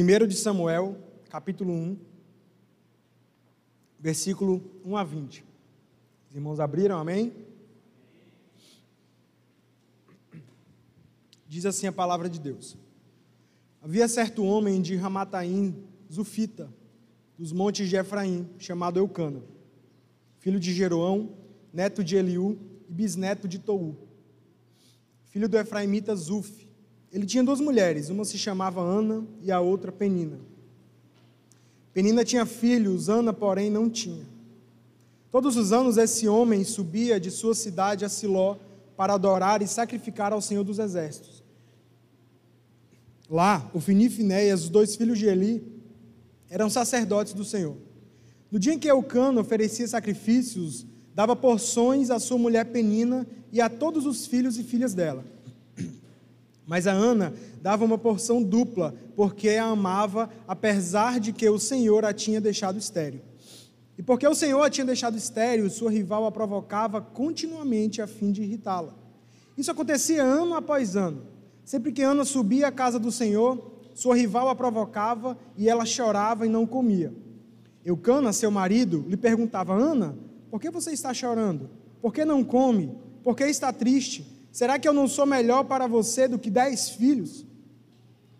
1 de Samuel, capítulo 1, versículo 1 a 20. Os irmãos abriram, amém? Diz assim a palavra de Deus. Havia certo homem de Ramataim, Zufita, dos montes de Efraim, chamado Eucana, filho de Jeroão, neto de Eliú e bisneto de Tou, filho do Efraimita Zuf. Ele tinha duas mulheres, uma se chamava Ana e a outra Penina. Penina tinha filhos, Ana, porém, não tinha. Todos os anos esse homem subia de sua cidade a Siló para adorar e sacrificar ao Senhor dos Exércitos. Lá, o Fini e Finéias, os dois filhos de Eli, eram sacerdotes do Senhor. No dia em que Eucano oferecia sacrifícios, dava porções à sua mulher Penina e a todos os filhos e filhas dela. Mas a Ana dava uma porção dupla, porque a amava, apesar de que o Senhor a tinha deixado estéril. E porque o Senhor a tinha deixado estéril, sua rival a provocava continuamente a fim de irritá-la. Isso acontecia ano após ano. Sempre que Ana subia à casa do Senhor, sua rival a provocava e ela chorava e não comia. Eucana, seu marido, lhe perguntava: Ana, por que você está chorando? Por que não come? Por que está triste? Será que eu não sou melhor para você do que dez filhos?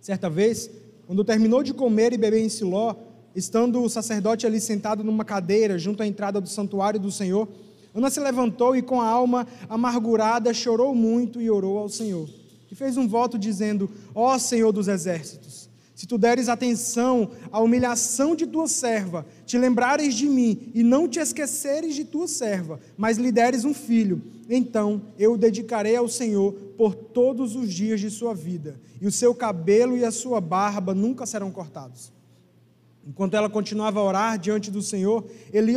Certa vez, quando terminou de comer e beber em Siló, estando o sacerdote ali sentado numa cadeira junto à entrada do santuário do Senhor, Ana se levantou e com a alma amargurada chorou muito e orou ao Senhor e fez um voto dizendo: Ó oh, Senhor dos exércitos, se tu deres atenção à humilhação de tua serva, te lembrares de mim e não te esqueceres de tua serva, mas lhe deres um filho, então eu o dedicarei ao Senhor por todos os dias de sua vida, e o seu cabelo e a sua barba nunca serão cortados. Enquanto ela continuava a orar diante do Senhor, Eli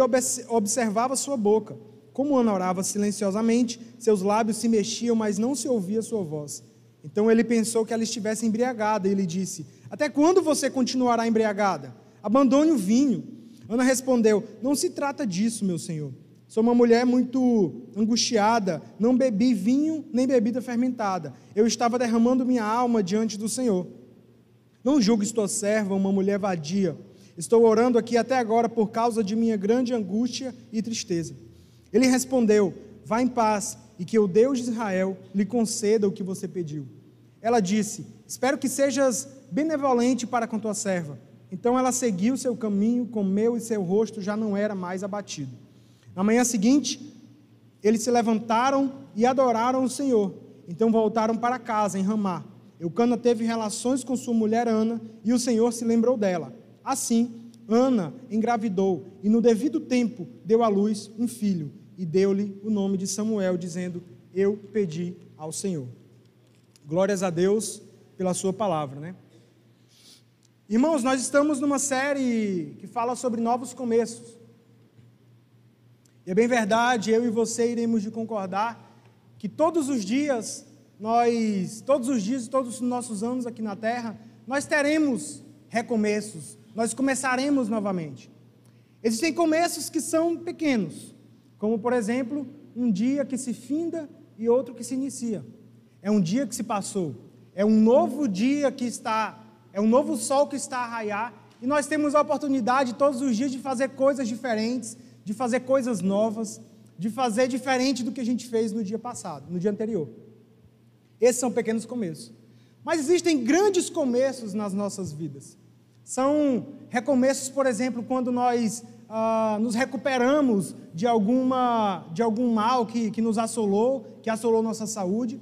observava sua boca. Como Ana orava silenciosamente, seus lábios se mexiam, mas não se ouvia sua voz. Então ele pensou que ela estivesse embriagada e ele disse: Até quando você continuará embriagada? Abandone o vinho. Ana respondeu: Não se trata disso, meu senhor. Sou uma mulher muito angustiada, não bebi vinho nem bebida fermentada. Eu estava derramando minha alma diante do Senhor. Não julgue tua serva uma mulher vadia. Estou orando aqui até agora por causa de minha grande angústia e tristeza. Ele respondeu: Vá em paz e que o Deus de Israel lhe conceda o que você pediu. Ela disse: Espero que sejas benevolente para com tua serva. Então ela seguiu seu caminho, comeu e seu rosto já não era mais abatido. Na manhã seguinte, eles se levantaram e adoraram o Senhor. Então voltaram para casa em Ramá. Eucana teve relações com sua mulher Ana e o Senhor se lembrou dela. Assim, Ana engravidou e no devido tempo deu à luz um filho e deu-lhe o nome de Samuel, dizendo: Eu pedi ao Senhor. Glórias a Deus pela Sua palavra, né? Irmãos, nós estamos numa série que fala sobre novos começos. E é bem verdade, eu e você iremos de concordar que todos os dias, nós, todos os dias, todos os nossos anos aqui na terra, nós teremos recomeços, nós começaremos novamente. Existem começos que são pequenos, como, por exemplo, um dia que se finda e outro que se inicia. É um dia que se passou. É um novo dia que está. É um novo sol que está a raiar. E nós temos a oportunidade todos os dias de fazer coisas diferentes, de fazer coisas novas, de fazer diferente do que a gente fez no dia passado, no dia anterior. Esses são pequenos começos. Mas existem grandes começos nas nossas vidas. São recomeços, por exemplo, quando nós ah, nos recuperamos de, alguma, de algum mal que, que nos assolou, que assolou nossa saúde.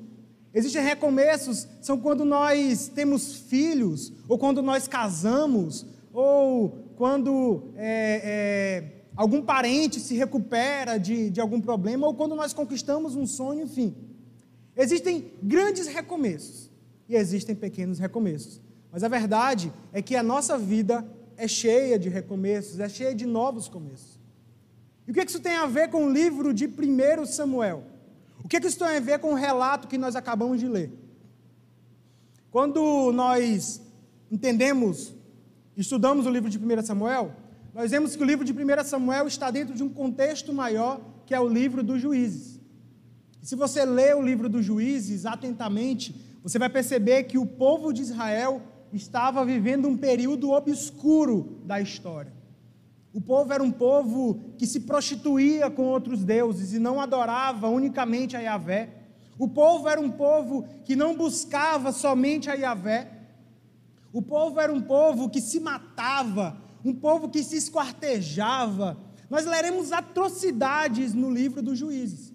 Existem recomeços, são quando nós temos filhos, ou quando nós casamos, ou quando é, é, algum parente se recupera de, de algum problema, ou quando nós conquistamos um sonho, enfim. Existem grandes recomeços e existem pequenos recomeços. Mas a verdade é que a nossa vida é cheia de recomeços, é cheia de novos começos. E o que isso tem a ver com o livro de 1 Samuel? O que isso tem a ver com o relato que nós acabamos de ler? Quando nós entendemos, estudamos o livro de 1 Samuel, nós vemos que o livro de 1 Samuel está dentro de um contexto maior, que é o livro dos juízes. Se você ler o livro dos juízes atentamente, você vai perceber que o povo de Israel estava vivendo um período obscuro da história. O povo era um povo que se prostituía com outros deuses e não adorava unicamente a Yahvé. O povo era um povo que não buscava somente a Yahvé. O povo era um povo que se matava, um povo que se esquartejava. Nós leremos atrocidades no livro dos Juízes.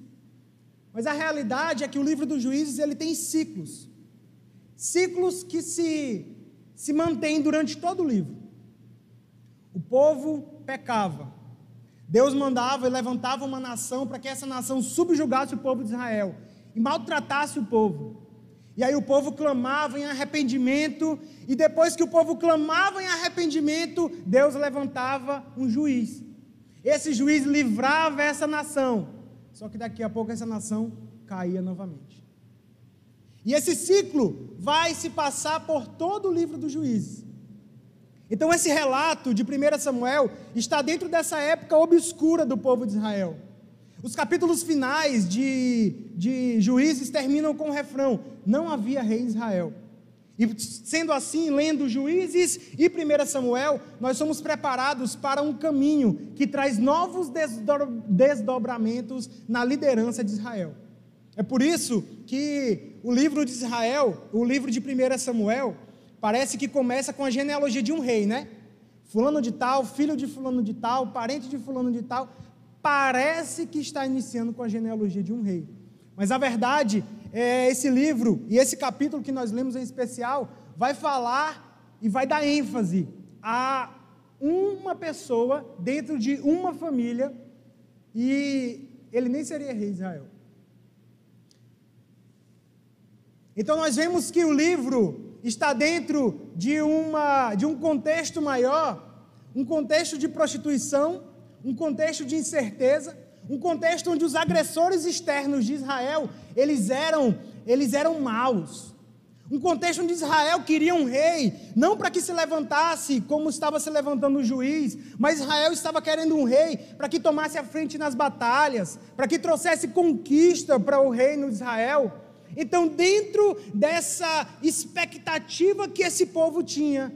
Mas a realidade é que o livro dos Juízes ele tem ciclos. Ciclos que se se mantêm durante todo o livro. O povo pecava. Deus mandava e levantava uma nação para que essa nação subjugasse o povo de Israel e maltratasse o povo. E aí o povo clamava em arrependimento, e depois que o povo clamava em arrependimento, Deus levantava um juiz. Esse juiz livrava essa nação. Só que daqui a pouco essa nação caía novamente. E esse ciclo vai se passar por todo o livro dos juízes. Então, esse relato de 1 Samuel está dentro dessa época obscura do povo de Israel. Os capítulos finais de, de Juízes terminam com o refrão: Não havia rei em Israel. E sendo assim, lendo Juízes e 1 Samuel, nós somos preparados para um caminho que traz novos desdobramentos na liderança de Israel. É por isso que o livro de Israel, o livro de 1 Samuel, Parece que começa com a genealogia de um rei, né? Fulano de tal, filho de fulano de tal, parente de fulano de tal. Parece que está iniciando com a genealogia de um rei. Mas a verdade é esse livro e esse capítulo que nós lemos em especial vai falar e vai dar ênfase a uma pessoa dentro de uma família e ele nem seria rei de Israel. Então nós vemos que o livro está dentro de, uma, de um contexto maior, um contexto de prostituição, um contexto de incerteza, um contexto onde os agressores externos de Israel, eles eram, eles eram maus. Um contexto onde Israel queria um rei, não para que se levantasse como estava se levantando o juiz, mas Israel estava querendo um rei para que tomasse a frente nas batalhas, para que trouxesse conquista para o reino de Israel. Então, dentro dessa expectativa que esse povo tinha,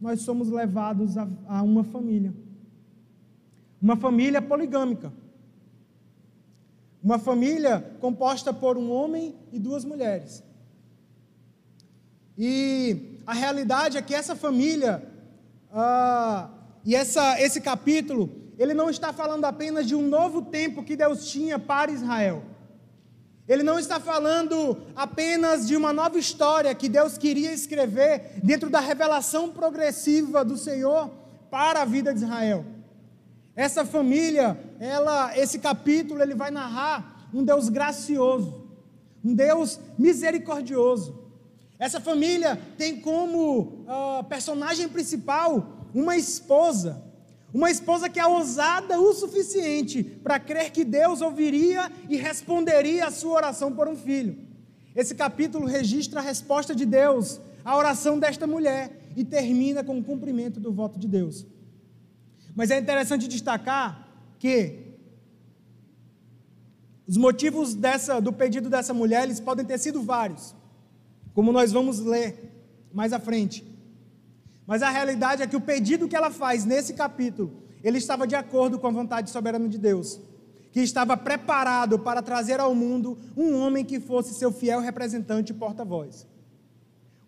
nós somos levados a, a uma família. Uma família poligâmica. Uma família composta por um homem e duas mulheres. E a realidade é que essa família, ah, e essa, esse capítulo, ele não está falando apenas de um novo tempo que Deus tinha para Israel ele não está falando apenas de uma nova história que Deus queria escrever dentro da revelação progressiva do Senhor para a vida de Israel. Essa família, ela, esse capítulo, ele vai narrar um Deus gracioso, um Deus misericordioso. Essa família tem como uh, personagem principal uma esposa uma esposa que é ousada o suficiente para crer que Deus ouviria e responderia a sua oração por um filho. Esse capítulo registra a resposta de Deus à oração desta mulher e termina com o cumprimento do voto de Deus. Mas é interessante destacar que os motivos dessa, do pedido dessa mulher eles podem ter sido vários, como nós vamos ler mais à frente. Mas a realidade é que o pedido que ela faz nesse capítulo, ele estava de acordo com a vontade soberana de Deus, que estava preparado para trazer ao mundo um homem que fosse seu fiel representante e porta-voz.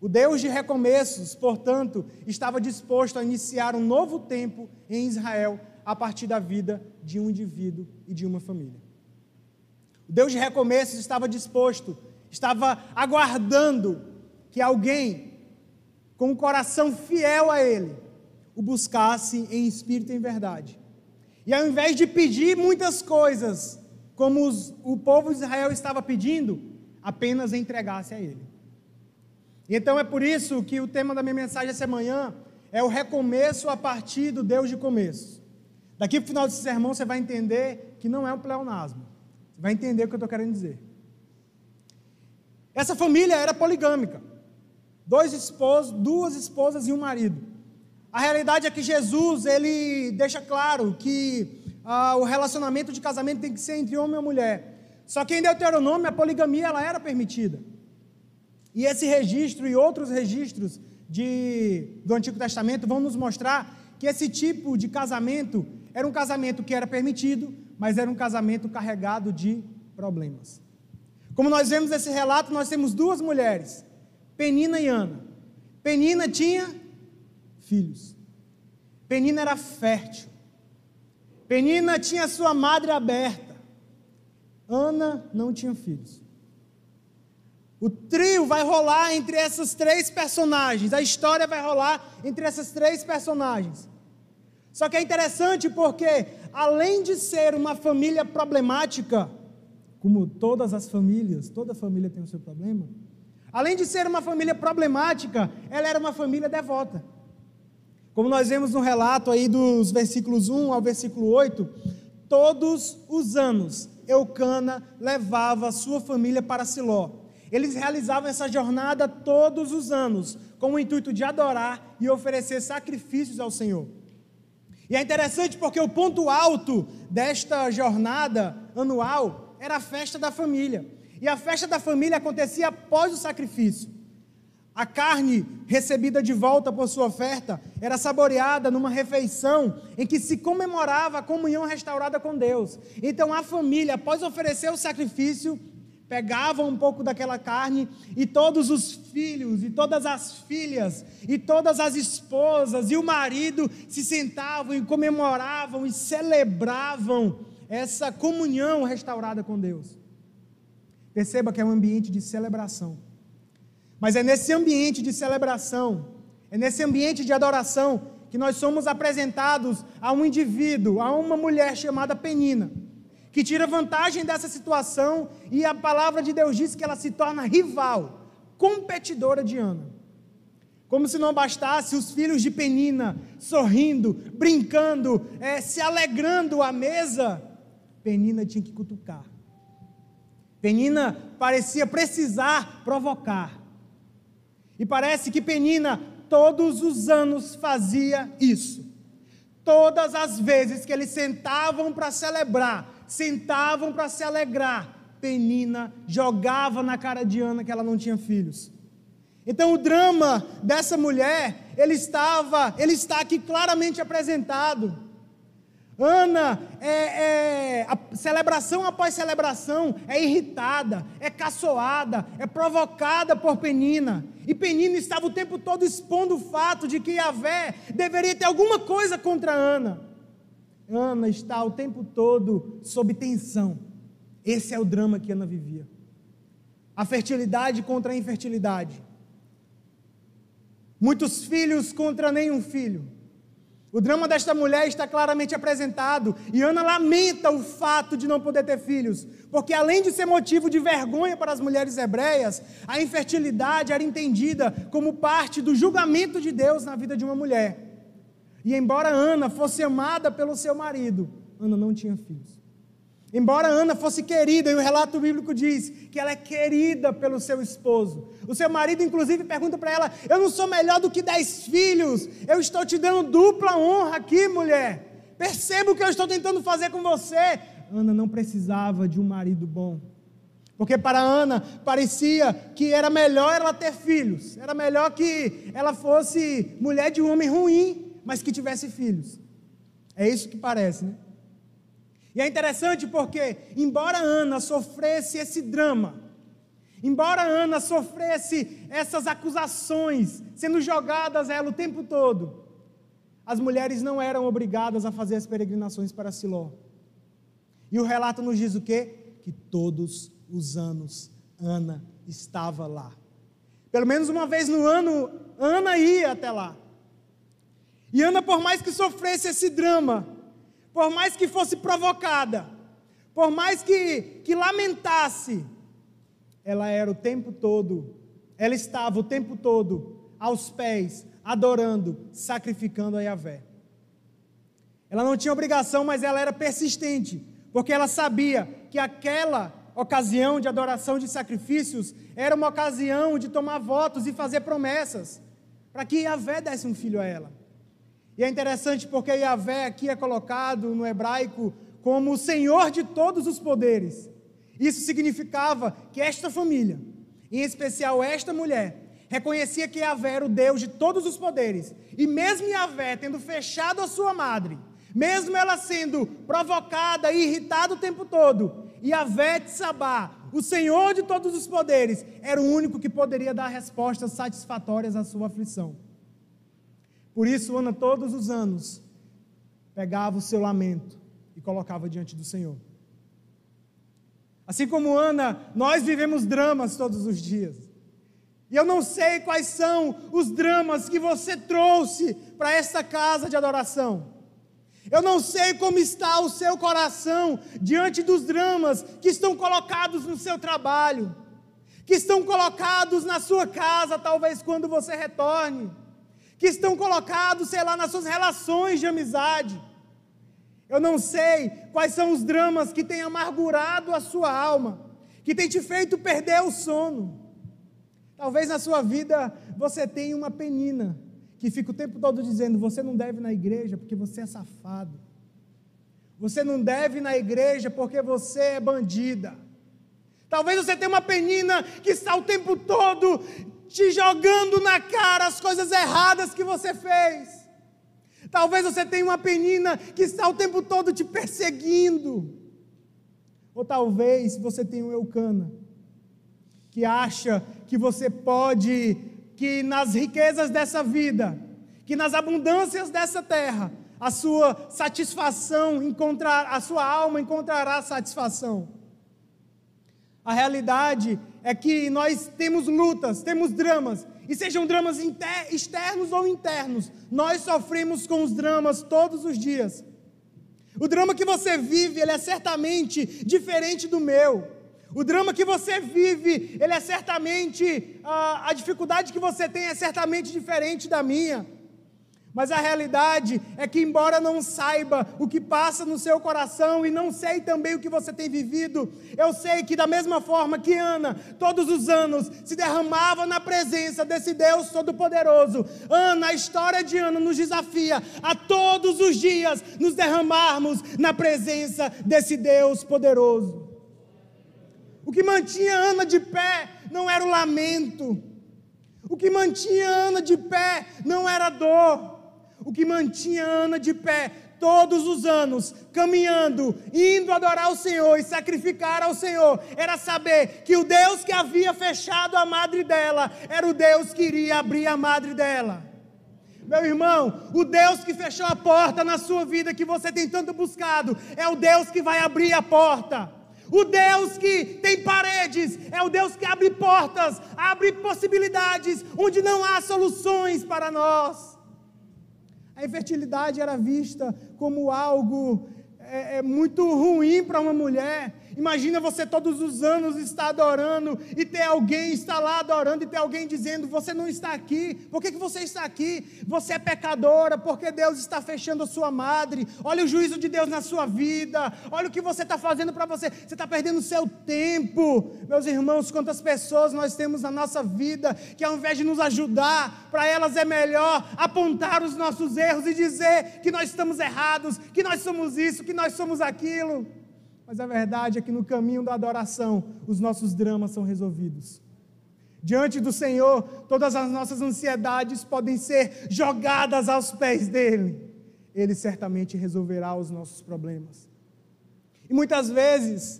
O Deus de recomeços, portanto, estava disposto a iniciar um novo tempo em Israel a partir da vida de um indivíduo e de uma família. O Deus de recomeços estava disposto, estava aguardando que alguém com um coração fiel a Ele, o buscasse em espírito e em verdade. E ao invés de pedir muitas coisas, como os, o povo de Israel estava pedindo, apenas entregasse a Ele. Então é por isso que o tema da minha mensagem essa manhã é o recomeço a partir do Deus de começo. Daqui para o final desse sermão você vai entender que não é um pleonasmo. Você vai entender o que eu estou querendo dizer. Essa família era poligâmica dois esposos, duas esposas e um marido. A realidade é que Jesus ele deixa claro que ah, o relacionamento de casamento tem que ser entre homem e mulher. Só que em Deuteronômio a poligamia ela era permitida. E esse registro e outros registros de, do Antigo Testamento vão nos mostrar que esse tipo de casamento era um casamento que era permitido, mas era um casamento carregado de problemas. Como nós vemos nesse relato, nós temos duas mulheres, Penina e Ana. Penina tinha filhos. Penina era fértil. Penina tinha sua madre aberta. Ana não tinha filhos. O trio vai rolar entre essas três personagens. A história vai rolar entre essas três personagens. Só que é interessante porque, além de ser uma família problemática, como todas as famílias, toda família tem o seu problema, além de ser uma família problemática, ela era uma família devota. Como nós vemos no relato aí dos versículos 1 ao versículo 8, todos os anos Eucana levava sua família para Siló eles realizavam essa jornada todos os anos, com o intuito de adorar e oferecer sacrifícios ao Senhor. E é interessante porque o ponto alto desta jornada anual era a festa da família. E a festa da família acontecia após o sacrifício. A carne recebida de volta por sua oferta era saboreada numa refeição em que se comemorava a comunhão restaurada com Deus. Então a família, após oferecer o sacrifício, pegavam um pouco daquela carne e todos os filhos e todas as filhas e todas as esposas e o marido se sentavam e comemoravam e celebravam essa comunhão restaurada com Deus. Perceba que é um ambiente de celebração. Mas é nesse ambiente de celebração, é nesse ambiente de adoração que nós somos apresentados a um indivíduo, a uma mulher chamada Penina que tira vantagem dessa situação e a palavra de Deus diz que ela se torna rival, competidora de Ana. Como se não bastasse os filhos de Penina sorrindo, brincando, é, se alegrando à mesa, Penina tinha que cutucar. Penina parecia precisar provocar. E parece que Penina todos os anos fazia isso. Todas as vezes que eles sentavam para celebrar, sentavam para se alegrar. Penina jogava na cara de Ana que ela não tinha filhos. Então o drama dessa mulher, ele estava, ele está aqui claramente apresentado. Ana, é, é, celebração após celebração, é irritada, é caçoada, é provocada por Penina. E Penina estava o tempo todo expondo o fato de que Yahvé deveria ter alguma coisa contra Ana. Ana está o tempo todo sob tensão. Esse é o drama que Ana vivia. A fertilidade contra a infertilidade. Muitos filhos contra nenhum filho. O drama desta mulher está claramente apresentado e Ana lamenta o fato de não poder ter filhos, porque além de ser motivo de vergonha para as mulheres hebreias, a infertilidade era entendida como parte do julgamento de Deus na vida de uma mulher. E embora Ana fosse amada pelo seu marido, Ana não tinha filhos. Embora Ana fosse querida, e o relato bíblico diz que ela é querida pelo seu esposo. O seu marido, inclusive, pergunta para ela: Eu não sou melhor do que dez filhos, eu estou te dando dupla honra aqui, mulher. Perceba o que eu estou tentando fazer com você. Ana não precisava de um marido bom. Porque para Ana parecia que era melhor ela ter filhos, era melhor que ela fosse mulher de um homem ruim mas que tivesse filhos. É isso que parece, né? E é interessante porque, embora Ana sofresse esse drama, embora Ana sofresse essas acusações sendo jogadas a ela o tempo todo, as mulheres não eram obrigadas a fazer as peregrinações para Siló. E o relato nos diz o quê? Que todos os anos Ana estava lá. Pelo menos uma vez no ano, Ana ia até lá. E Ana, por mais que sofresse esse drama, por mais que fosse provocada, por mais que, que lamentasse, ela era o tempo todo, ela estava o tempo todo aos pés, adorando, sacrificando a Yahvé. Ela não tinha obrigação, mas ela era persistente, porque ela sabia que aquela ocasião de adoração de sacrifícios era uma ocasião de tomar votos e fazer promessas, para que Yahvé desse um filho a ela. E é interessante porque Yahvé aqui é colocado no hebraico como o Senhor de todos os poderes. Isso significava que esta família, em especial esta mulher, reconhecia que Yahvé era o Deus de todos os poderes, e mesmo Yahvé tendo fechado a sua madre, mesmo ela sendo provocada e irritada o tempo todo, Yahvé Sabá, o Senhor de todos os poderes, era o único que poderia dar respostas satisfatórias à sua aflição. Por isso, Ana, todos os anos, pegava o seu lamento e colocava diante do Senhor. Assim como Ana, nós vivemos dramas todos os dias. E eu não sei quais são os dramas que você trouxe para esta casa de adoração. Eu não sei como está o seu coração diante dos dramas que estão colocados no seu trabalho, que estão colocados na sua casa, talvez quando você retorne, que estão colocados, sei lá, nas suas relações de amizade. Eu não sei quais são os dramas que têm amargurado a sua alma, que têm te feito perder o sono. Talvez na sua vida você tenha uma penina que fica o tempo todo dizendo: você não deve ir na igreja porque você é safado. Você não deve ir na igreja porque você é bandida. Talvez você tenha uma penina que está o tempo todo te jogando na cara as coisas erradas que você fez. Talvez você tenha uma penina que está o tempo todo te perseguindo. Ou talvez você tenha um Eucana, que acha que você pode, que nas riquezas dessa vida, que nas abundâncias dessa terra, a sua satisfação encontrar, a sua alma encontrará satisfação. A realidade é que nós temos lutas, temos dramas, e sejam dramas externos ou internos, nós sofremos com os dramas todos os dias. O drama que você vive, ele é certamente diferente do meu. O drama que você vive, ele é certamente, a, a dificuldade que você tem é certamente diferente da minha. Mas a realidade é que, embora não saiba o que passa no seu coração e não sei também o que você tem vivido, eu sei que, da mesma forma que Ana, todos os anos, se derramava na presença desse Deus Todo-Poderoso, Ana, a história de Ana nos desafia a todos os dias nos derramarmos na presença desse Deus poderoso. O que mantinha Ana de pé não era o lamento, o que mantinha Ana de pé não era dor. O que mantinha Ana de pé todos os anos, caminhando, indo adorar o Senhor e sacrificar ao Senhor, era saber que o Deus que havia fechado a madre dela era o Deus que iria abrir a madre dela. Meu irmão, o Deus que fechou a porta na sua vida que você tem tanto buscado, é o Deus que vai abrir a porta. O Deus que tem paredes, é o Deus que abre portas, abre possibilidades onde não há soluções para nós. A infertilidade era vista como algo é, é muito ruim para uma mulher. Imagina você todos os anos estar adorando e ter alguém estar lá adorando e ter alguém dizendo: Você não está aqui, por que, que você está aqui? Você é pecadora, porque Deus está fechando a sua madre. Olha o juízo de Deus na sua vida, olha o que você está fazendo para você. Você está perdendo o seu tempo. Meus irmãos, quantas pessoas nós temos na nossa vida que ao invés de nos ajudar, para elas é melhor apontar os nossos erros e dizer que nós estamos errados, que nós somos isso, que nós somos aquilo. Mas a verdade é que no caminho da adoração, os nossos dramas são resolvidos. Diante do Senhor, todas as nossas ansiedades podem ser jogadas aos pés dele. Ele certamente resolverá os nossos problemas. E muitas vezes,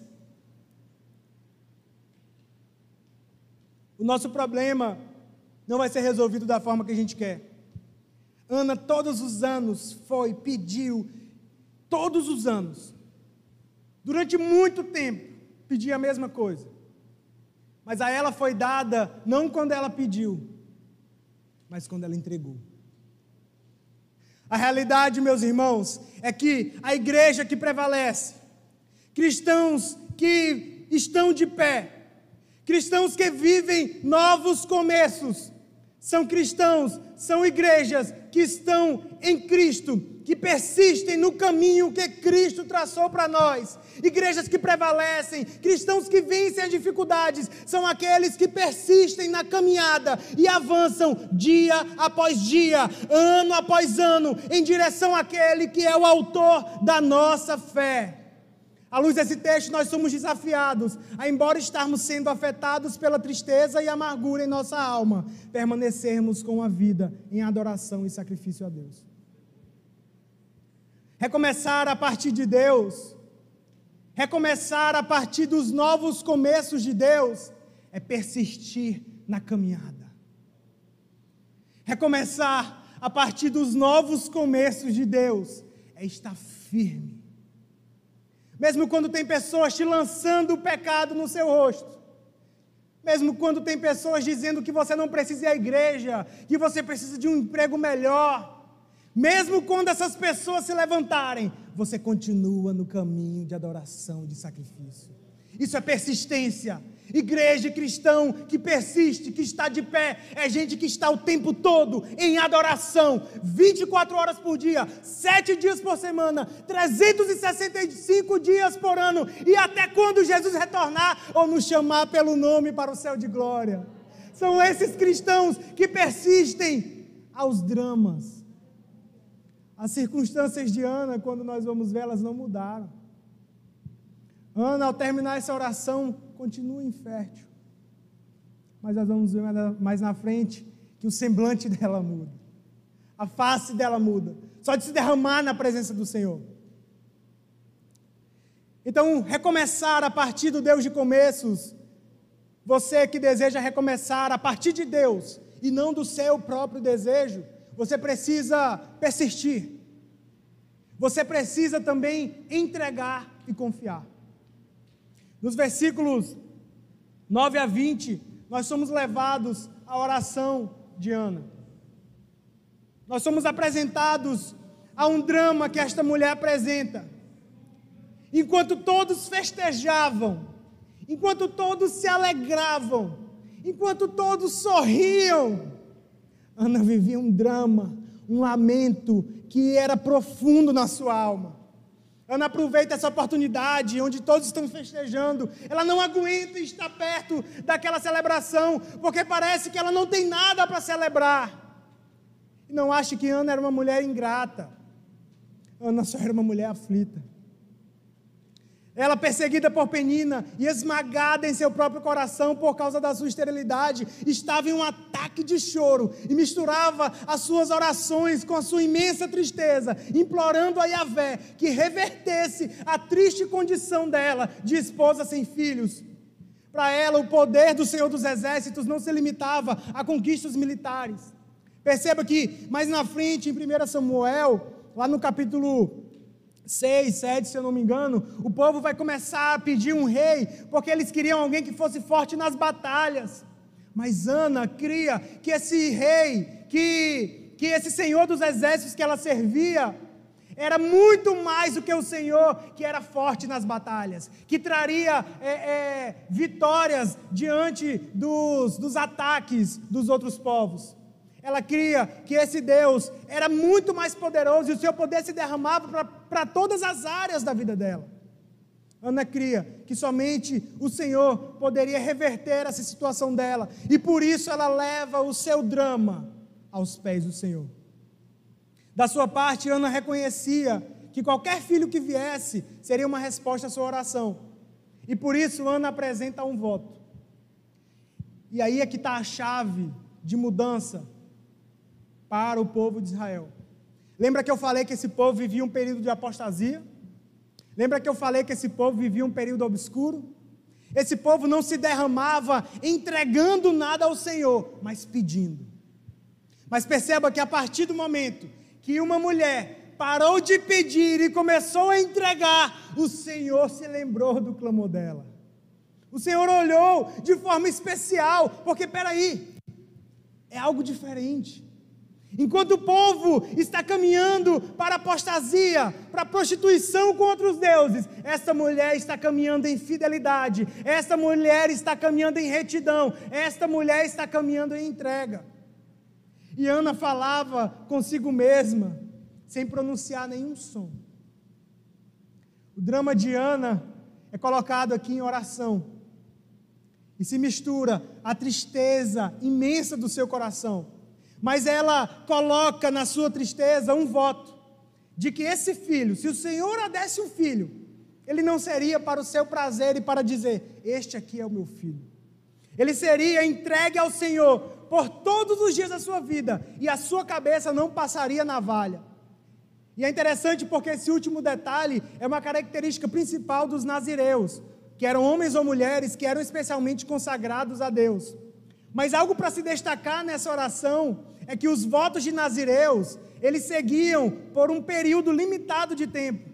o nosso problema não vai ser resolvido da forma que a gente quer. Ana, todos os anos, foi, pediu, todos os anos, durante muito tempo, pedia a mesma coisa. Mas a ela foi dada não quando ela pediu, mas quando ela entregou. A realidade, meus irmãos, é que a igreja que prevalece, cristãos que estão de pé, cristãos que vivem novos começos, são cristãos, são igrejas que estão em Cristo, que persistem no caminho que Cristo traçou para nós. Igrejas que prevalecem, cristãos que vencem as dificuldades, são aqueles que persistem na caminhada e avançam dia após dia, ano após ano, em direção àquele que é o autor da nossa fé. À luz desse texto, nós somos desafiados a, embora estarmos sendo afetados pela tristeza e amargura em nossa alma, permanecermos com a vida em adoração e sacrifício a Deus. Recomeçar a partir de Deus, recomeçar a partir dos novos começos de Deus, é persistir na caminhada. Recomeçar a partir dos novos começos de Deus é estar firme. Mesmo quando tem pessoas te lançando o pecado no seu rosto, mesmo quando tem pessoas dizendo que você não precisa ir à igreja, que você precisa de um emprego melhor, mesmo quando essas pessoas se levantarem, você continua no caminho de adoração, de sacrifício. Isso é persistência, Igreja cristão que persiste, que está de pé, é gente que está o tempo todo em adoração, 24 horas por dia, 7 dias por semana, 365 dias por ano, e até quando Jesus retornar ou nos chamar pelo nome para o céu de glória. São esses cristãos que persistem aos dramas. As circunstâncias de Ana, quando nós vamos ver, elas não mudaram. Ana, ao terminar essa oração, continua infértil. Mas nós vamos ver mais na frente que o semblante dela muda. A face dela muda. Só de se derramar na presença do Senhor. Então, recomeçar a partir do Deus de começos. Você que deseja recomeçar a partir de Deus e não do seu próprio desejo, você precisa persistir. Você precisa também entregar e confiar. Nos versículos 9 a 20, nós somos levados à oração de Ana. Nós somos apresentados a um drama que esta mulher apresenta. Enquanto todos festejavam, enquanto todos se alegravam, enquanto todos sorriam, Ana vivia um drama, um lamento que era profundo na sua alma. Ana aproveita essa oportunidade onde todos estão festejando. Ela não aguenta estar perto daquela celebração, porque parece que ela não tem nada para celebrar. Não ache que Ana era uma mulher ingrata. Ana só era uma mulher aflita. Ela perseguida por Penina e esmagada em seu próprio coração por causa da sua esterilidade, estava em um ataque de choro e misturava as suas orações com a sua imensa tristeza, implorando a Yahvé que revertesse a triste condição dela de esposa sem filhos. Para ela, o poder do Senhor dos Exércitos não se limitava a conquistas militares. Perceba que mais na frente, em 1 Samuel, lá no capítulo 6, 7, se eu não me engano, o povo vai começar a pedir um rei, porque eles queriam alguém que fosse forte nas batalhas. Mas Ana cria que esse rei, que, que esse senhor dos exércitos que ela servia, era muito mais do que o Senhor que era forte nas batalhas, que traria é, é, vitórias diante dos, dos ataques dos outros povos. Ela cria que esse Deus era muito mais poderoso e o seu poder se derramava para todas as áreas da vida dela. Ana cria que somente o Senhor poderia reverter essa situação dela e por isso ela leva o seu drama aos pés do Senhor. Da sua parte, Ana reconhecia que qualquer filho que viesse seria uma resposta à sua oração. E por isso Ana apresenta um voto. E aí é que está a chave de mudança para o povo de Israel. Lembra que eu falei que esse povo vivia um período de apostasia? Lembra que eu falei que esse povo vivia um período obscuro? Esse povo não se derramava entregando nada ao Senhor, mas pedindo. Mas perceba que a partir do momento que uma mulher parou de pedir e começou a entregar, o Senhor se lembrou do clamor dela. O Senhor olhou de forma especial, porque peraí, é algo diferente. Enquanto o povo está caminhando para a apostasia, para a prostituição com outros deuses, esta mulher está caminhando em fidelidade, esta mulher está caminhando em retidão, esta mulher está caminhando em entrega. E Ana falava consigo mesma, sem pronunciar nenhum som. O drama de Ana é colocado aqui em oração e se mistura a tristeza imensa do seu coração mas ela coloca na sua tristeza um voto de que esse filho, se o Senhor a desse um filho, ele não seria para o seu prazer e para dizer: Este aqui é o meu filho. Ele seria entregue ao Senhor por todos os dias da sua vida e a sua cabeça não passaria navalha. E é interessante porque esse último detalhe é uma característica principal dos nazireus, que eram homens ou mulheres que eram especialmente consagrados a Deus. Mas algo para se destacar nessa oração é que os votos de nazireus, eles seguiam por um período limitado de tempo.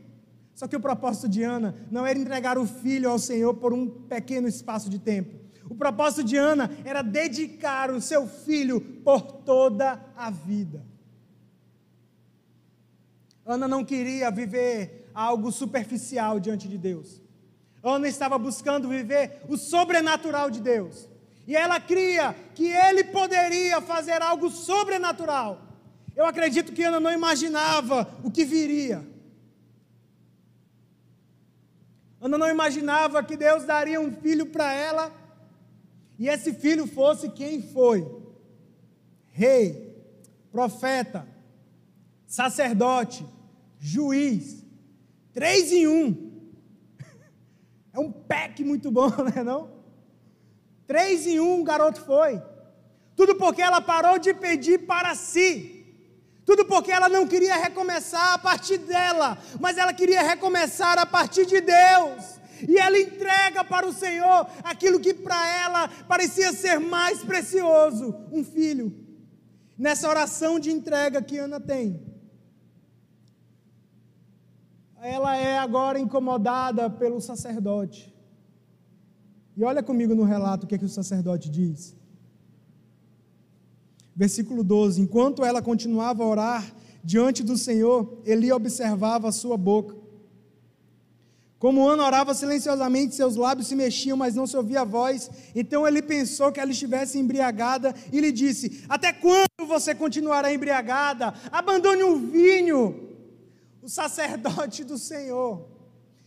Só que o propósito de Ana não era entregar o filho ao Senhor por um pequeno espaço de tempo. O propósito de Ana era dedicar o seu filho por toda a vida. Ana não queria viver algo superficial diante de Deus. Ana estava buscando viver o sobrenatural de Deus. E ela cria que ele poderia fazer algo sobrenatural. Eu acredito que Ana não imaginava o que viria. Ana não imaginava que Deus daria um filho para ela, e esse filho fosse quem foi: rei, profeta, sacerdote, juiz, três em um. É um pack muito bom, né? Não? Três em um o garoto foi. Tudo porque ela parou de pedir para si. Tudo porque ela não queria recomeçar a partir dela, mas ela queria recomeçar a partir de Deus. E ela entrega para o Senhor aquilo que para ela parecia ser mais precioso: um filho. Nessa oração de entrega que Ana tem, ela é agora incomodada pelo sacerdote. E olha comigo no relato o que, é que o sacerdote diz. Versículo 12: Enquanto ela continuava a orar diante do Senhor, Eli observava a sua boca. Como Ana orava silenciosamente, seus lábios se mexiam, mas não se ouvia a voz. Então ele pensou que ela estivesse embriagada e lhe disse: Até quando você continuará embriagada? Abandone o vinho. O sacerdote do Senhor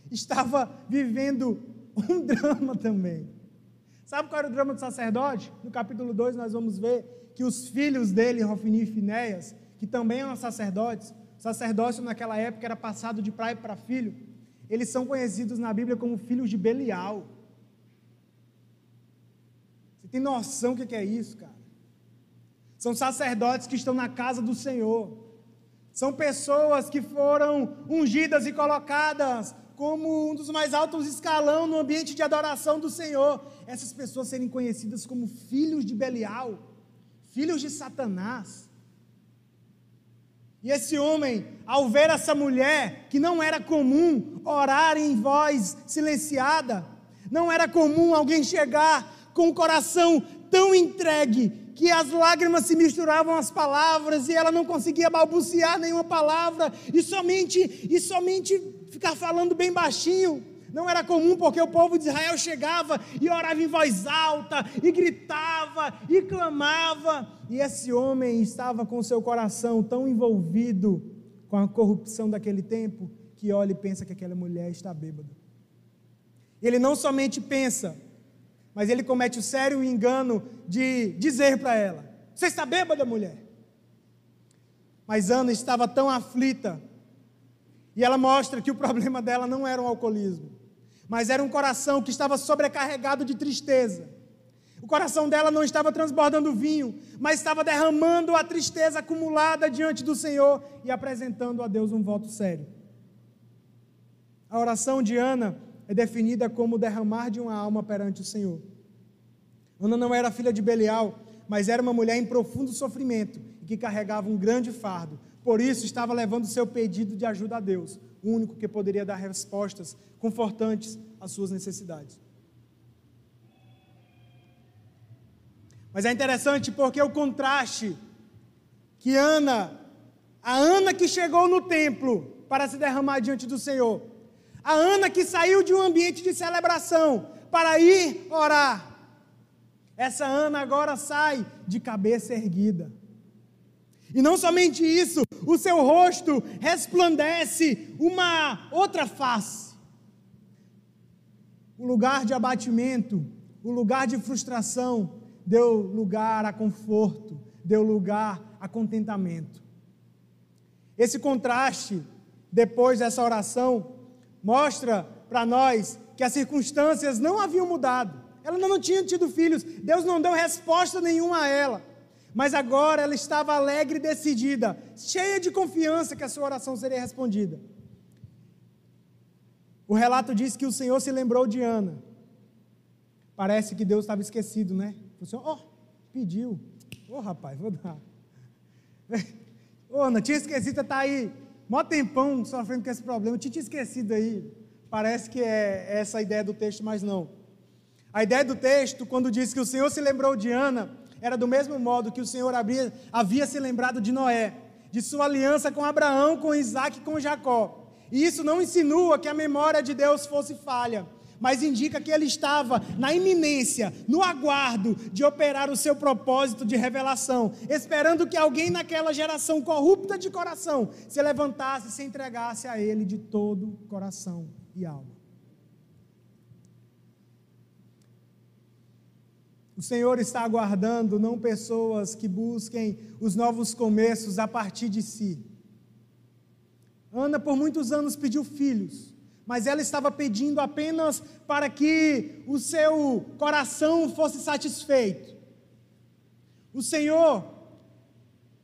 estava vivendo um drama também. Sabe qual era o drama do sacerdote? No capítulo 2 nós vamos ver que os filhos dele, Rofini e Finéias, que também eram sacerdotes, sacerdócio naquela época era passado de pai para filho, eles são conhecidos na Bíblia como filhos de Belial. Você tem noção do que é isso, cara? São sacerdotes que estão na casa do Senhor. São pessoas que foram ungidas e colocadas como um dos mais altos escalão no ambiente de adoração do Senhor. Essas pessoas serem conhecidas como filhos de Belial filhos de Satanás. E esse homem, ao ver essa mulher, que não era comum orar em voz silenciada, não era comum alguém chegar com o coração tão entregue que as lágrimas se misturavam às palavras e ela não conseguia balbuciar nenhuma palavra e somente e somente ficar falando bem baixinho. Não era comum porque o povo de Israel chegava e orava em voz alta, e gritava, e clamava. E esse homem estava com seu coração tão envolvido com a corrupção daquele tempo, que olha e pensa que aquela mulher está bêbada. Ele não somente pensa, mas ele comete o sério engano de dizer para ela: Você está bêbada, mulher? Mas Ana estava tão aflita, e ela mostra que o problema dela não era o alcoolismo mas era um coração que estava sobrecarregado de tristeza. O coração dela não estava transbordando vinho, mas estava derramando a tristeza acumulada diante do Senhor e apresentando a Deus um voto sério. A oração de Ana é definida como o derramar de uma alma perante o Senhor. Ana não era filha de Belial, mas era uma mulher em profundo sofrimento e que carregava um grande fardo. Por isso estava levando seu pedido de ajuda a Deus, o único que poderia dar respostas confortantes às suas necessidades. Mas é interessante porque o contraste que Ana, a Ana que chegou no templo para se derramar diante do Senhor, a Ana que saiu de um ambiente de celebração para ir orar, essa Ana agora sai de cabeça erguida. E não somente isso, o seu rosto resplandece uma outra face. O lugar de abatimento, o lugar de frustração, deu lugar a conforto, deu lugar a contentamento. Esse contraste, depois dessa oração, mostra para nós que as circunstâncias não haviam mudado. Ela não tinha tido filhos. Deus não deu resposta nenhuma a ela. Mas agora ela estava alegre e decidida, cheia de confiança que a sua oração seria respondida. O relato diz que o Senhor se lembrou de Ana. Parece que Deus estava esquecido, né? O Senhor, ó, oh, pediu. Ô oh, rapaz, vou dar. Ô, oh, Ana, tinha esquecido, está aí, mó tempão sofrendo com esse problema, eu tinha esquecido aí. Parece que é essa a ideia do texto, mas não. A ideia do texto, quando diz que o Senhor se lembrou de Ana, era do mesmo modo que o Senhor havia, havia se lembrado de Noé, de sua aliança com Abraão, com Isaac e com Jacó. E isso não insinua que a memória de Deus fosse falha, mas indica que ele estava na iminência, no aguardo de operar o seu propósito de revelação, esperando que alguém naquela geração corrupta de coração se levantasse e se entregasse a ele de todo coração e alma. O Senhor está aguardando não pessoas que busquem os novos começos a partir de si. Ana, por muitos anos, pediu filhos, mas ela estava pedindo apenas para que o seu coração fosse satisfeito. O Senhor,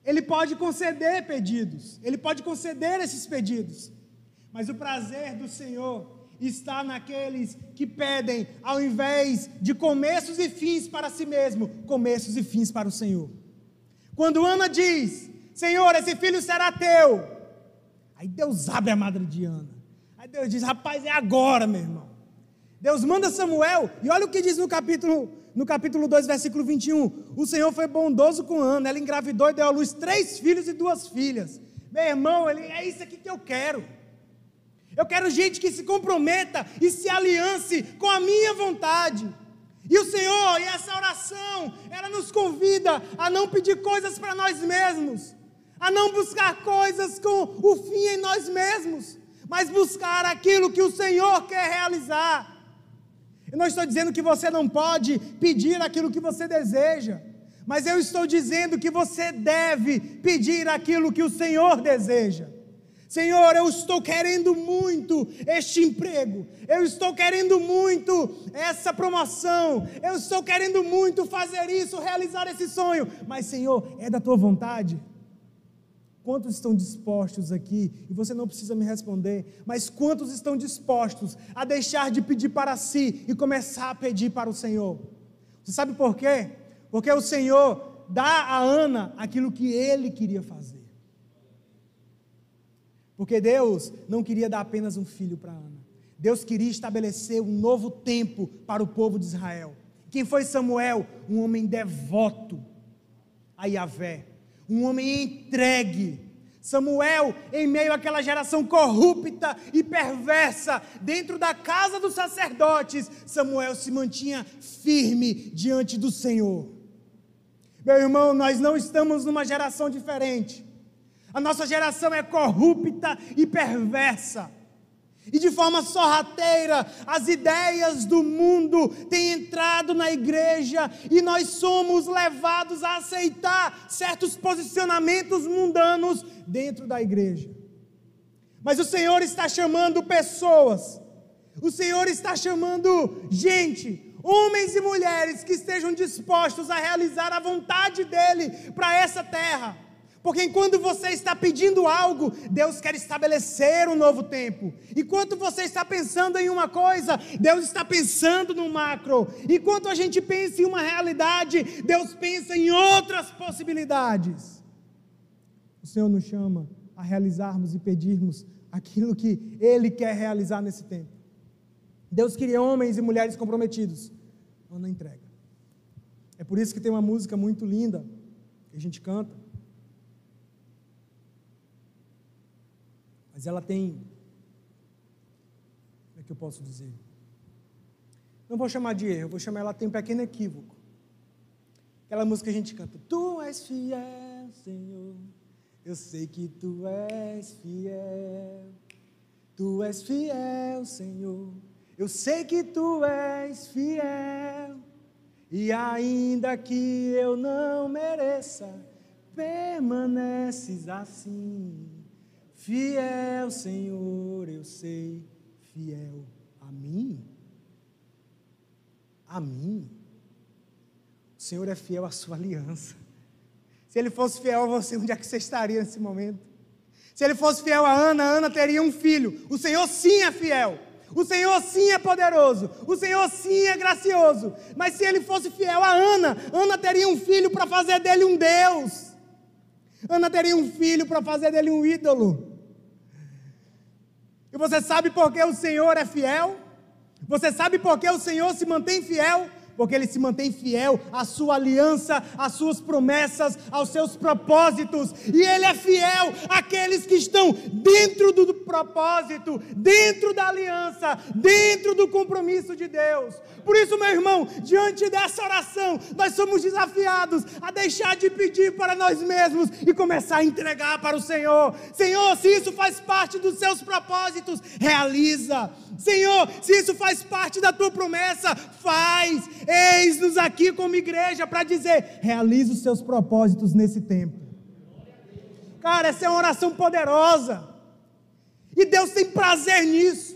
Ele pode conceder pedidos, Ele pode conceder esses pedidos, mas o prazer do Senhor está naqueles que pedem, ao invés de começos e fins para si mesmo, começos e fins para o Senhor. Quando Ana diz: Senhor, esse filho será teu. Aí Deus abre a madre de Ana. Aí Deus diz: Rapaz, é agora, meu irmão. Deus manda Samuel, e olha o que diz no capítulo, no capítulo 2, versículo 21. O Senhor foi bondoso com Ana, ela engravidou e deu à luz três filhos e duas filhas. Meu irmão, ele, é isso aqui que eu quero. Eu quero gente que se comprometa e se aliance com a minha vontade. E o Senhor, e essa oração, ela nos convida a não pedir coisas para nós mesmos, a não buscar coisas com o fim em nós mesmos, mas buscar aquilo que o Senhor quer realizar. Eu não estou dizendo que você não pode pedir aquilo que você deseja, mas eu estou dizendo que você deve pedir aquilo que o Senhor deseja. Senhor, eu estou querendo muito este emprego, eu estou querendo muito essa promoção, eu estou querendo muito fazer isso, realizar esse sonho, mas Senhor, é da tua vontade? Quantos estão dispostos aqui, e você não precisa me responder, mas quantos estão dispostos a deixar de pedir para si e começar a pedir para o Senhor? Você sabe por quê? Porque o Senhor dá a Ana aquilo que ele queria fazer. Porque Deus não queria dar apenas um filho para Ana. Deus queria estabelecer um novo tempo para o povo de Israel. Quem foi Samuel? Um homem devoto a Yahvé, um homem entregue. Samuel, em meio àquela geração corrupta e perversa, dentro da casa dos sacerdotes, Samuel se mantinha firme diante do Senhor. Meu irmão, nós não estamos numa geração diferente. A nossa geração é corrupta e perversa. E de forma sorrateira, as ideias do mundo têm entrado na igreja e nós somos levados a aceitar certos posicionamentos mundanos dentro da igreja. Mas o Senhor está chamando pessoas, o Senhor está chamando gente, homens e mulheres que estejam dispostos a realizar a vontade dEle para essa terra. Porque enquanto você está pedindo algo, Deus quer estabelecer um novo tempo. Enquanto você está pensando em uma coisa, Deus está pensando no macro. Enquanto a gente pensa em uma realidade, Deus pensa em outras possibilidades. O Senhor nos chama a realizarmos e pedirmos aquilo que Ele quer realizar nesse tempo. Deus queria homens e mulheres comprometidos, não na entrega. É por isso que tem uma música muito linda que a gente canta Mas ela tem. Como é que eu posso dizer? Não vou chamar de erro, vou chamar ela tem um pequeno equívoco. Aquela música que a gente canta: Tu és fiel, Senhor. Eu sei que tu és fiel. Tu és fiel, Senhor. Eu sei que tu és fiel. E ainda que eu não mereça, permaneces assim. Fiel, Senhor, eu sei, fiel mim? A mim? O Senhor é fiel à sua aliança. Se ele fosse fiel a você, onde é que você estaria nesse momento? Se ele fosse fiel a Ana, Ana teria um filho. O Senhor sim é fiel. O Senhor sim é poderoso. O Senhor sim é gracioso. Mas se ele fosse fiel a Ana, Ana teria um filho para fazer dele um Deus. Ana teria um filho para fazer dele um ídolo. E você sabe por que o Senhor é fiel? Você sabe por que o Senhor se mantém fiel? Porque ele se mantém fiel à sua aliança, às suas promessas, aos seus propósitos, e ele é fiel àqueles que estão dentro do propósito, dentro da aliança, dentro do compromisso de Deus. Por isso, meu irmão, diante dessa oração, nós somos desafiados a deixar de pedir para nós mesmos e começar a entregar para o Senhor. Senhor, se isso faz parte dos seus propósitos, realiza. Senhor, se isso faz parte da tua promessa, faz. Eis-nos aqui como igreja para dizer: realize os seus propósitos nesse tempo. Cara, essa é uma oração poderosa. E Deus tem prazer nisso.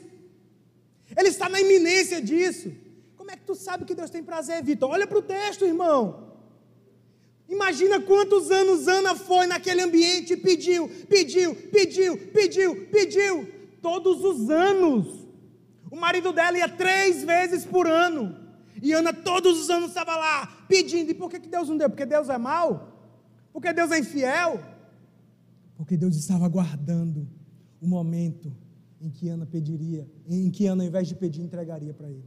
Ele está na iminência disso. Como é que tu sabe que Deus tem prazer, Vitor? Olha para o texto, irmão. Imagina quantos anos Ana foi naquele ambiente e pediu, pediu, pediu, pediu, pediu. Todos os anos. O marido dela ia três vezes por ano. E Ana todos os anos estava lá pedindo. E por que, que Deus não deu? Porque Deus é mau? Porque Deus é infiel? Porque Deus estava aguardando o momento em que Ana pediria, em que Ana, ao invés de pedir, entregaria para ele.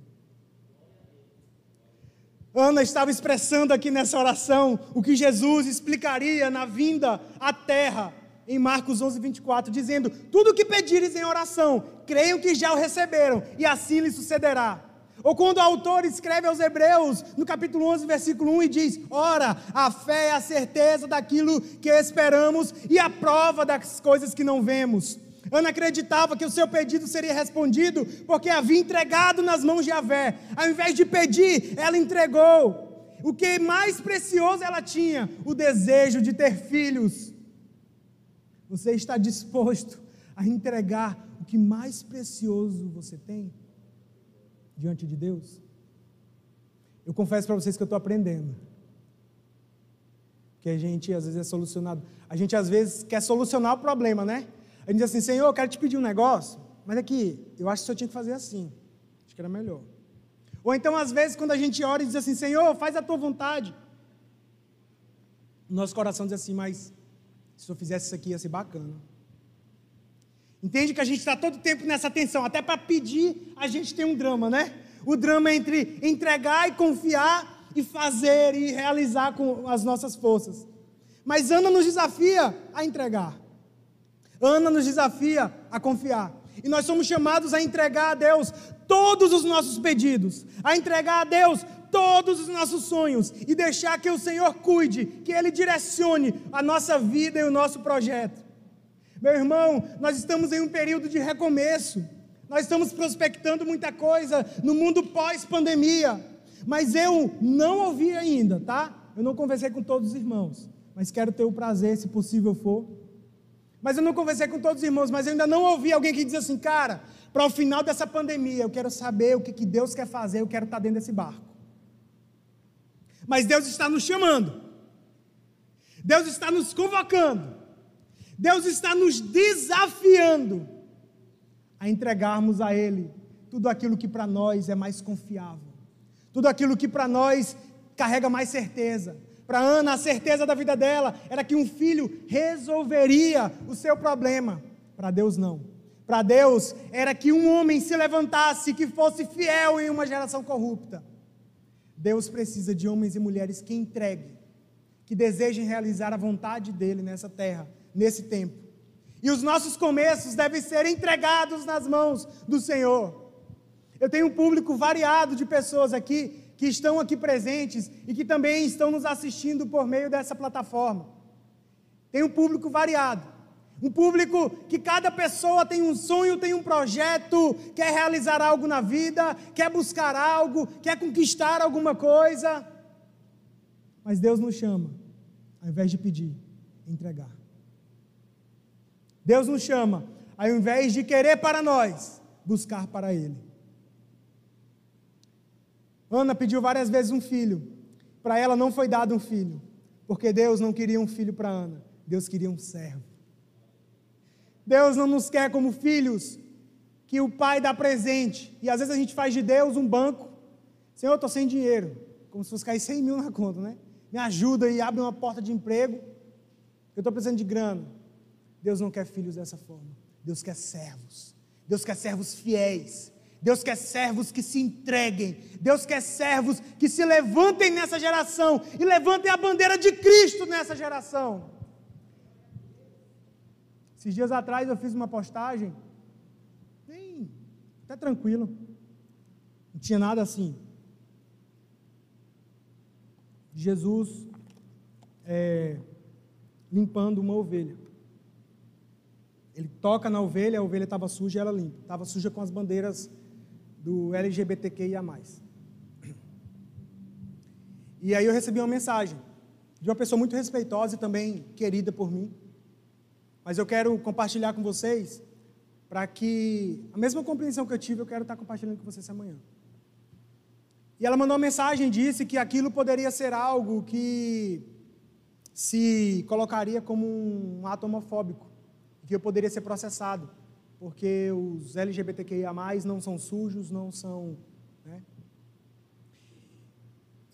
Ana estava expressando aqui nessa oração o que Jesus explicaria na vinda à terra, em Marcos 11, 24, dizendo: Tudo o que pedires em oração, creiam que já o receberam, e assim lhe sucederá. Ou quando o autor escreve aos Hebreus, no capítulo 11, versículo 1, e diz: Ora, a fé é a certeza daquilo que esperamos e a prova das coisas que não vemos. Ana acreditava que o seu pedido seria respondido porque havia entregado nas mãos de Javé. Ao invés de pedir, ela entregou. O que mais precioso ela tinha? O desejo de ter filhos. Você está disposto a entregar o que mais precioso você tem diante de Deus? Eu confesso para vocês que eu estou aprendendo. Que a gente às vezes é solucionado. A gente às vezes quer solucionar o problema, né? A gente diz assim, Senhor, eu quero te pedir um negócio, mas aqui, eu acho que o Senhor tinha que fazer assim. Acho que era melhor. Ou então, às vezes, quando a gente ora e diz assim, Senhor, faz a tua vontade. Nosso coração diz assim, mas se eu fizesse isso aqui ia ser bacana. Entende que a gente está todo tempo nessa tensão, até para pedir a gente tem um drama, né? O drama entre entregar e confiar e fazer e realizar com as nossas forças. Mas Ana nos desafia a entregar. Ana nos desafia a confiar. E nós somos chamados a entregar a Deus todos os nossos pedidos, a entregar a Deus todos os nossos sonhos e deixar que o Senhor cuide, que Ele direcione a nossa vida e o nosso projeto. Meu irmão, nós estamos em um período de recomeço, nós estamos prospectando muita coisa no mundo pós-pandemia, mas eu não ouvi ainda, tá? Eu não conversei com todos os irmãos, mas quero ter o prazer, se possível for, mas eu não conversei com todos os irmãos, mas eu ainda não ouvi alguém que diz assim, cara, para o final dessa pandemia, eu quero saber o que, que Deus quer fazer, eu quero estar dentro desse barco. Mas Deus está nos chamando, Deus está nos convocando, Deus está nos desafiando a entregarmos a Ele tudo aquilo que para nós é mais confiável, tudo aquilo que para nós carrega mais certeza, para Ana, a certeza da vida dela era que um filho resolveria o seu problema. Para Deus, não. Para Deus, era que um homem se levantasse, que fosse fiel em uma geração corrupta. Deus precisa de homens e mulheres que entreguem, que desejem realizar a vontade dele nessa terra, nesse tempo. E os nossos começos devem ser entregados nas mãos do Senhor. Eu tenho um público variado de pessoas aqui que estão aqui presentes e que também estão nos assistindo por meio dessa plataforma. Tem um público variado. Um público que cada pessoa tem um sonho, tem um projeto, quer realizar algo na vida, quer buscar algo, quer conquistar alguma coisa. Mas Deus nos chama, ao invés de pedir, entregar. Deus nos chama, ao invés de querer para nós, buscar para Ele. Ana pediu várias vezes um filho. Para ela não foi dado um filho, porque Deus não queria um filho para Ana, Deus queria um servo. Deus não nos quer como filhos que o pai dá presente. E às vezes a gente faz de Deus um banco. Senhor, eu estou sem dinheiro. Como se fosse cair 100 mil na conta, né? Me ajuda e abre uma porta de emprego. Eu estou precisando de grana. Deus não quer filhos dessa forma. Deus quer servos. Deus quer servos fiéis. Deus quer servos que se entreguem. Deus quer servos que se levantem nessa geração e levantem a bandeira de Cristo nessa geração. Esses dias atrás eu fiz uma postagem, bem, até tranquilo, não tinha nada assim. Jesus é, limpando uma ovelha. Ele toca na ovelha, a ovelha estava suja e ela limpa. Estava suja com as bandeiras do LGBTQIA. E aí eu recebi uma mensagem de uma pessoa muito respeitosa e também querida por mim. Mas eu quero compartilhar com vocês para que a mesma compreensão que eu tive, eu quero estar compartilhando com vocês amanhã. E ela mandou uma mensagem e disse que aquilo poderia ser algo que se colocaria como um ato homofóbico, que eu poderia ser processado, porque os LGBTQIA+, não são sujos, não são... Né?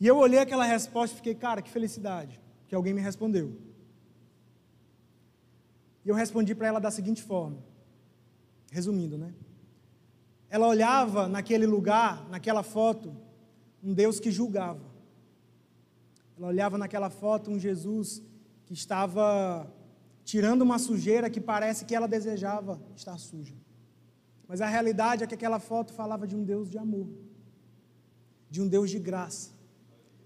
E eu olhei aquela resposta e fiquei, cara, que felicidade, que alguém me respondeu. E eu respondi para ela da seguinte forma, resumindo, né? Ela olhava naquele lugar, naquela foto, um Deus que julgava. Ela olhava naquela foto um Jesus que estava tirando uma sujeira que parece que ela desejava estar suja. Mas a realidade é que aquela foto falava de um Deus de amor, de um Deus de graça,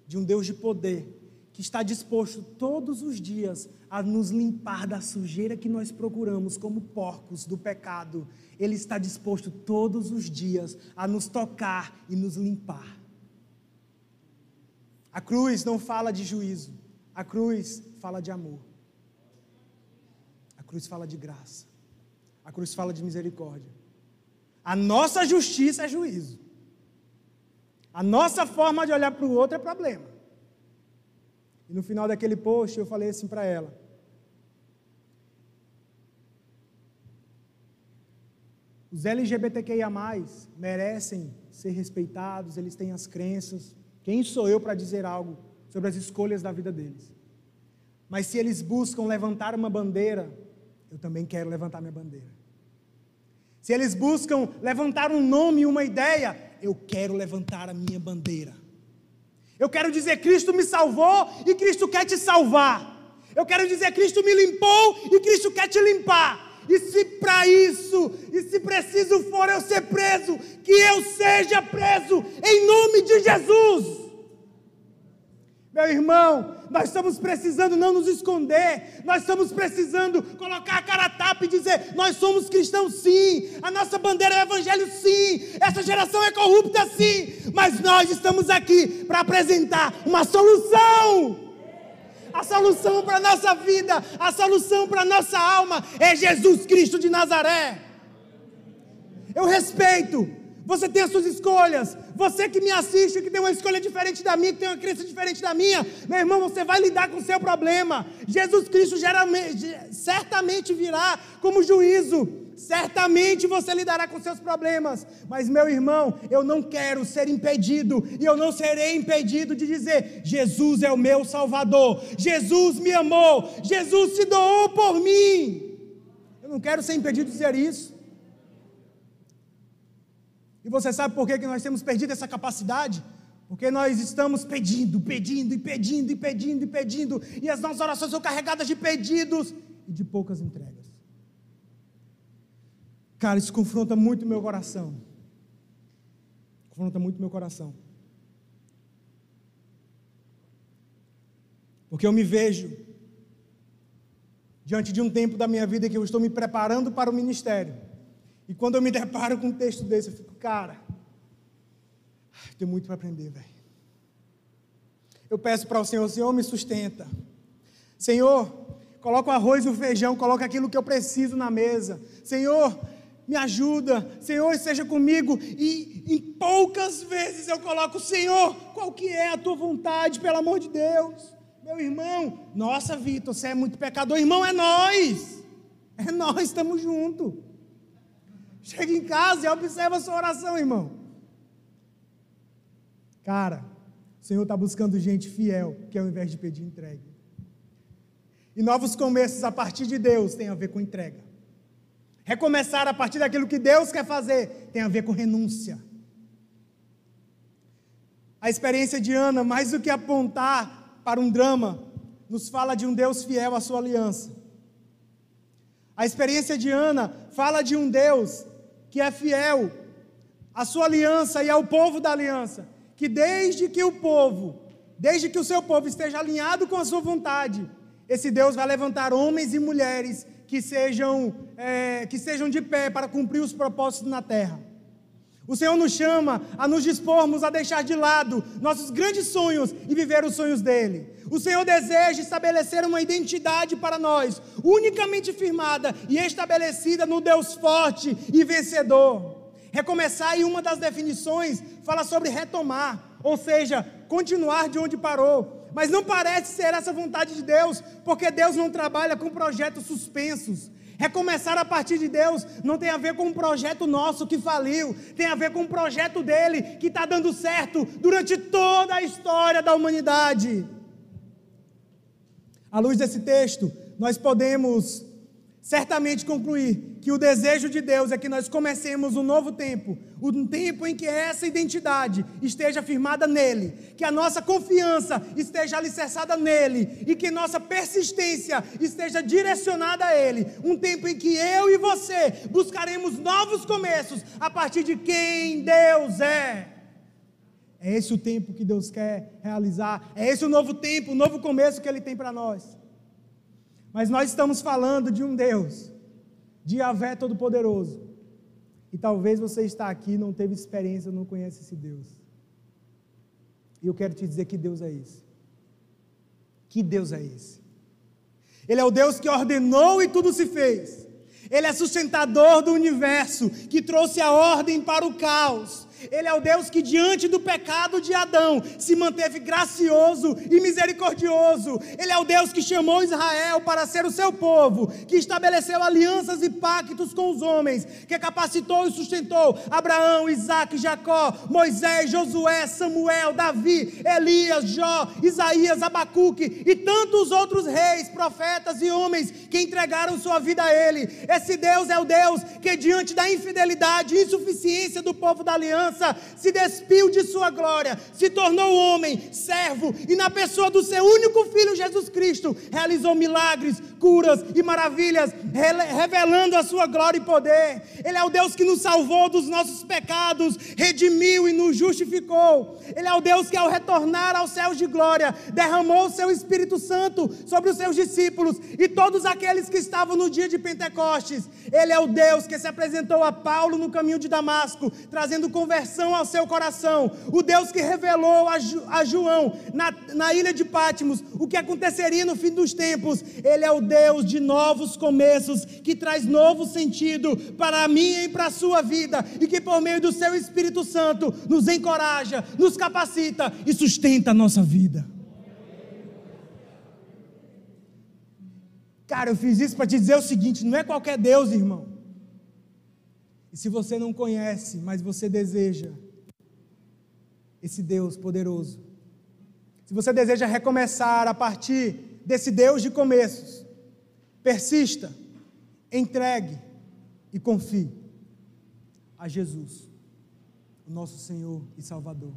de um Deus de poder, que está disposto todos os dias a nos limpar da sujeira que nós procuramos como porcos do pecado. Ele está disposto todos os dias a nos tocar e nos limpar. A cruz não fala de juízo, a cruz fala de amor. Cruz fala de graça. A cruz fala de misericórdia. A nossa justiça é juízo. A nossa forma de olhar para o outro é problema. E no final daquele post eu falei assim para ela: Os LGBTQIA merecem ser respeitados, eles têm as crenças. Quem sou eu para dizer algo sobre as escolhas da vida deles? Mas se eles buscam levantar uma bandeira, eu também quero levantar minha bandeira. Se eles buscam levantar um nome e uma ideia, eu quero levantar a minha bandeira. Eu quero dizer: Cristo me salvou e Cristo quer te salvar. Eu quero dizer: Cristo me limpou e Cristo quer te limpar. E se para isso, e se preciso for eu ser preso, que eu seja preso em nome de Jesus. Meu irmão, nós estamos precisando não nos esconder, nós estamos precisando colocar a cara a tapa e dizer: nós somos cristãos sim, a nossa bandeira é o evangelho sim, essa geração é corrupta sim, mas nós estamos aqui para apresentar uma solução. A solução para a nossa vida, a solução para a nossa alma é Jesus Cristo de Nazaré. Eu respeito, você tem as suas escolhas. Você que me assiste, que tem uma escolha diferente da minha, que tem uma crença diferente da minha, meu irmão, você vai lidar com o seu problema. Jesus Cristo geralmente, certamente virá como juízo. Certamente você lidará com seus problemas, mas meu irmão, eu não quero ser impedido e eu não serei impedido de dizer: Jesus é o meu Salvador, Jesus me amou, Jesus se doou por mim. Eu não quero ser impedido de dizer isso. E você sabe por que, que nós temos perdido essa capacidade? Porque nós estamos pedindo, pedindo e pedindo e pedindo e pedindo, e as nossas orações são carregadas de pedidos e de poucas entregas. Cara, isso confronta muito meu coração. Confronta muito meu coração. Porque eu me vejo diante de um tempo da minha vida que eu estou me preparando para o ministério. E quando eu me deparo com um texto desse, eu fico, cara, tenho muito para aprender, velho. Eu peço para o Senhor, Senhor, me sustenta. Senhor, coloca o arroz e o feijão, coloca aquilo que eu preciso na mesa. Senhor, me ajuda, Senhor, esteja comigo. E em poucas vezes eu coloco, Senhor, qual que é a tua vontade, pelo amor de Deus? Meu irmão, nossa, Vitor, você é muito pecador. Irmão, é nós. É nós, estamos juntos. Chega em casa e observa a sua oração, irmão. Cara, o Senhor está buscando gente fiel, que ao invés de pedir entregue. E novos começos a partir de Deus tem a ver com entrega. Recomeçar a partir daquilo que Deus quer fazer tem a ver com renúncia. A experiência de Ana, mais do que apontar para um drama, nos fala de um Deus fiel à sua aliança. A experiência de Ana fala de um Deus que é fiel à sua aliança e ao povo da aliança, que desde que o povo, desde que o seu povo esteja alinhado com a sua vontade, esse Deus vai levantar homens e mulheres que sejam, é, que sejam de pé para cumprir os propósitos na terra. O Senhor nos chama a nos dispormos a deixar de lado nossos grandes sonhos e viver os sonhos dele. O Senhor deseja estabelecer uma identidade para nós, unicamente firmada e estabelecida no Deus forte e vencedor. Recomeçar, e uma das definições fala sobre retomar, ou seja, continuar de onde parou. Mas não parece ser essa vontade de Deus, porque Deus não trabalha com projetos suspensos. Recomeçar a partir de Deus não tem a ver com um projeto nosso que faliu, tem a ver com um projeto dele que está dando certo durante toda a história da humanidade. À luz desse texto, nós podemos certamente concluir que o desejo de Deus é que nós comecemos um novo tempo, um tempo em que essa identidade esteja firmada nele, que a nossa confiança esteja alicerçada nele e que nossa persistência esteja direcionada a ele, um tempo em que eu e você buscaremos novos começos a partir de quem Deus é. É esse o tempo que Deus quer realizar, é esse o novo tempo, o novo começo que ele tem para nós. Mas nós estamos falando de um Deus, de Yahvé Todo-Poderoso. E talvez você está aqui, não teve experiência, não conhece esse Deus. E eu quero te dizer que Deus é esse. Que Deus é esse? Ele é o Deus que ordenou e tudo se fez. Ele é sustentador do universo, que trouxe a ordem para o caos. Ele é o Deus que, diante do pecado de Adão, se manteve gracioso e misericordioso. Ele é o Deus que chamou Israel para ser o seu povo, que estabeleceu alianças e pactos com os homens, que capacitou e sustentou Abraão, Isaac, Jacó, Moisés, Josué, Samuel, Davi, Elias, Jó, Isaías, Abacuque e tantos outros reis, profetas e homens que entregaram sua vida a Ele. Esse Deus é o Deus que, diante da infidelidade e insuficiência do povo da aliança, se despiu de sua glória, se tornou homem, servo, e na pessoa do seu único filho Jesus Cristo, realizou milagres, curas e maravilhas, revelando a sua glória e poder. Ele é o Deus que nos salvou dos nossos pecados, redimiu e nos justificou. Ele é o Deus que, ao retornar aos céus de glória, derramou o seu Espírito Santo sobre os seus discípulos e todos aqueles que estavam no dia de Pentecostes. Ele é o Deus que se apresentou a Paulo no caminho de Damasco, trazendo conversão conversão ao seu coração. O Deus que revelou a, Ju, a João na, na ilha de Pátimos o que aconteceria no fim dos tempos. Ele é o Deus de novos começos, que traz novo sentido para mim e para a sua vida, e que por meio do seu Espírito Santo nos encoraja, nos capacita e sustenta a nossa vida. Cara, eu fiz isso para te dizer o seguinte: não é qualquer Deus, irmão. E se você não conhece, mas você deseja esse Deus poderoso, se você deseja recomeçar a partir desse Deus de começos, persista, entregue e confie a Jesus, o nosso Senhor e Salvador.